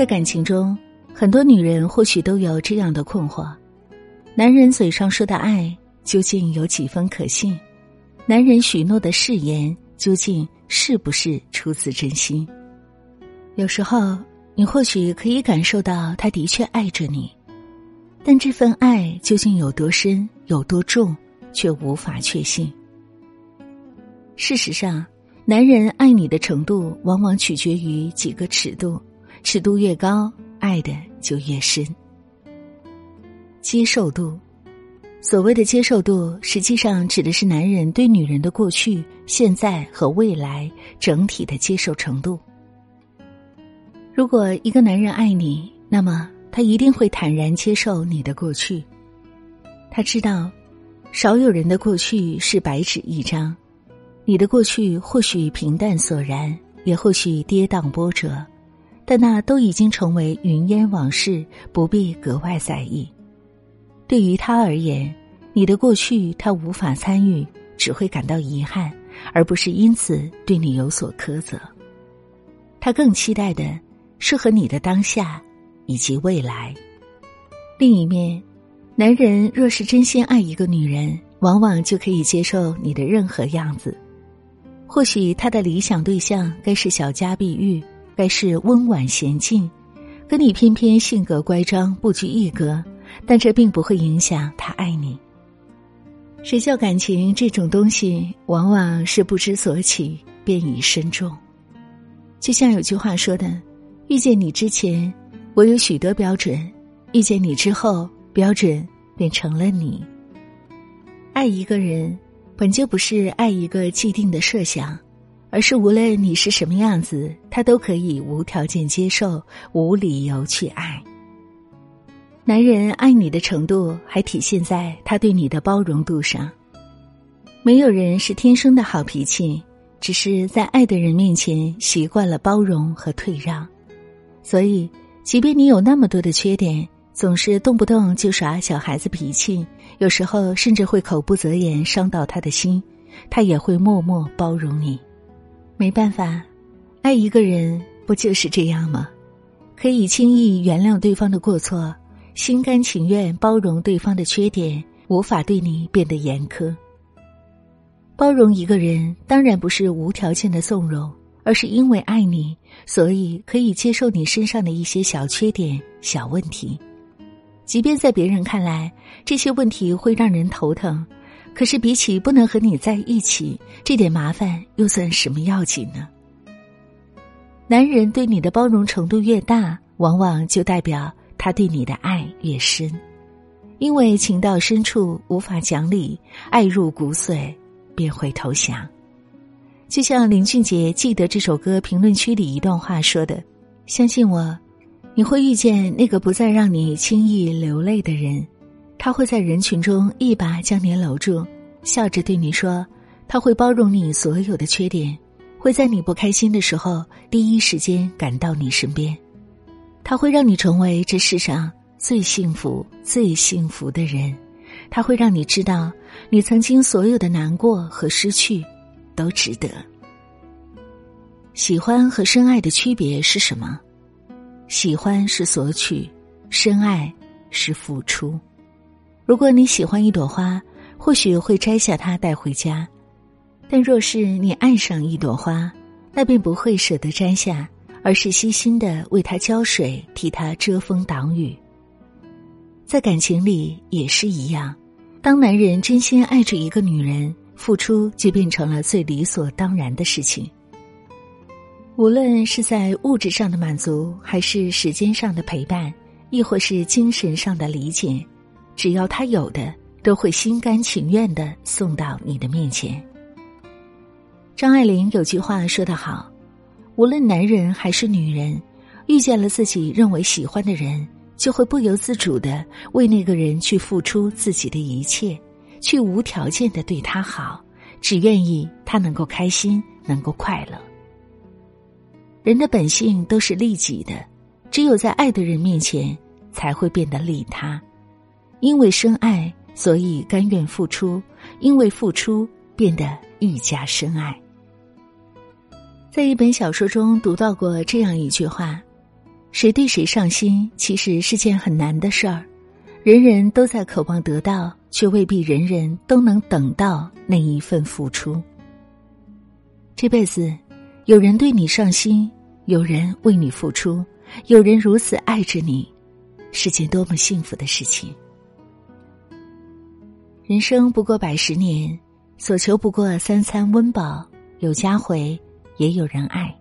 在感情中，很多女人或许都有这样的困惑：男人嘴上说的爱究竟有几分可信？男人许诺的誓言究竟是不是出自真心？有时候，你或许可以感受到他的确爱着你，但这份爱究竟有多深、有多重，却无法确信。事实上，男人爱你的程度往往取决于几个尺度，尺度越高，爱的就越深。接受度，所谓的接受度，实际上指的是男人对女人的过去、现在和未来整体的接受程度。如果一个男人爱你，那么他一定会坦然接受你的过去。他知道，少有人的过去是白纸一张。你的过去或许平淡索然，也或许跌宕波折，但那都已经成为云烟往事，不必格外在意。对于他而言，你的过去他无法参与，只会感到遗憾，而不是因此对你有所苛责。他更期待的是和你的当下以及未来。另一面，男人若是真心爱一个女人，往往就可以接受你的任何样子。或许他的理想对象该是小家碧玉，该是温婉娴静，可你偏偏性格乖张，不拘一格。但这并不会影响他爱你。谁叫感情这种东西，往往是不知所起便已深重。就像有句话说的：“遇见你之前，我有许多标准；遇见你之后，标准变成了你。”爱一个人。本就不是爱一个既定的设想，而是无论你是什么样子，他都可以无条件接受，无理由去爱。男人爱你的程度，还体现在他对你的包容度上。没有人是天生的好脾气，只是在爱的人面前习惯了包容和退让。所以，即便你有那么多的缺点。总是动不动就耍小孩子脾气，有时候甚至会口不择言，伤到他的心，他也会默默包容你。没办法，爱一个人不就是这样吗？可以轻易原谅对方的过错，心甘情愿包容对方的缺点，无法对你变得严苛。包容一个人，当然不是无条件的纵容，而是因为爱你，所以可以接受你身上的一些小缺点、小问题。即便在别人看来这些问题会让人头疼，可是比起不能和你在一起，这点麻烦又算什么要紧呢？男人对你的包容程度越大，往往就代表他对你的爱越深，因为情到深处无法讲理，爱入骨髓便会投降。就像林俊杰《记得》这首歌评论区里一段话说的：“相信我。”你会遇见那个不再让你轻易流泪的人，他会在人群中一把将你搂住，笑着对你说：“他会包容你所有的缺点，会在你不开心的时候第一时间赶到你身边，他会让你成为这世上最幸福、最幸福的人，他会让你知道你曾经所有的难过和失去都值得。喜欢和深爱的区别是什么？”喜欢是索取，深爱是付出。如果你喜欢一朵花，或许会摘下它带回家；但若是你爱上一朵花，那便不会舍得摘下，而是悉心的为它浇水，替它遮风挡雨。在感情里也是一样，当男人真心爱着一个女人，付出就变成了最理所当然的事情。无论是在物质上的满足，还是时间上的陪伴，亦或是精神上的理解，只要他有的，都会心甘情愿的送到你的面前。张爱玲有句话说得好：“无论男人还是女人，遇见了自己认为喜欢的人，就会不由自主的为那个人去付出自己的一切，去无条件的对他好，只愿意他能够开心，能够快乐。”人的本性都是利己的，只有在爱的人面前才会变得利他。因为深爱，所以甘愿付出；因为付出，变得愈加深爱。在一本小说中读到过这样一句话：谁对谁上心，其实是件很难的事儿。人人都在渴望得到，却未必人人都能等到那一份付出。这辈子，有人对你上心，有人为你付出，有人如此爱着你，是件多么幸福的事情。人生不过百十年，所求不过三餐温饱，有家回，也有人爱。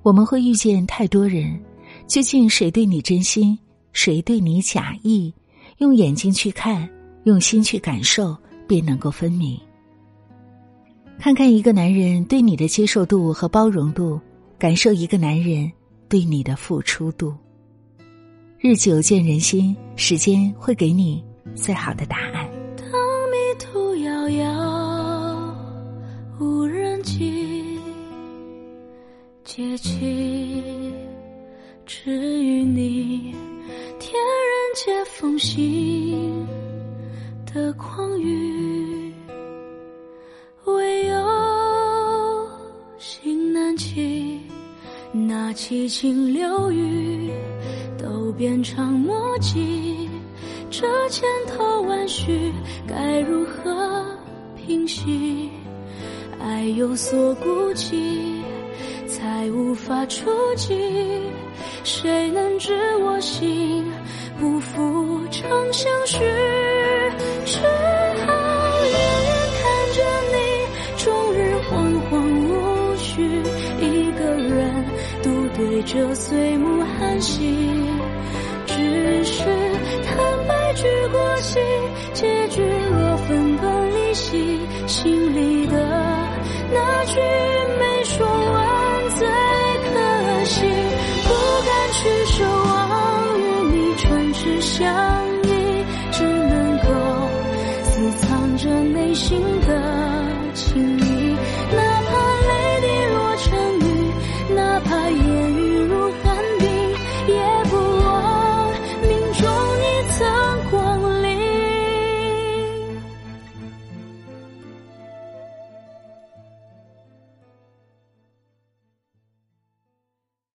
我们会遇见太多人。究竟谁对你真心，谁对你假意？用眼睛去看，用心去感受，便能够分明。看看一个男人对你的接受度和包容度，感受一个男人对你的付出度。日久见人心，时间会给你最好的答案。结起。至于你，天人皆风行的狂语，唯有心难起。那七情六欲都变成墨迹，这千头万绪该如何平息？爱有所顾忌，才无法触及。谁能知我心？不负长相许，只好远远看着你，终日惶惶无绪，一个人独对着岁暮寒息。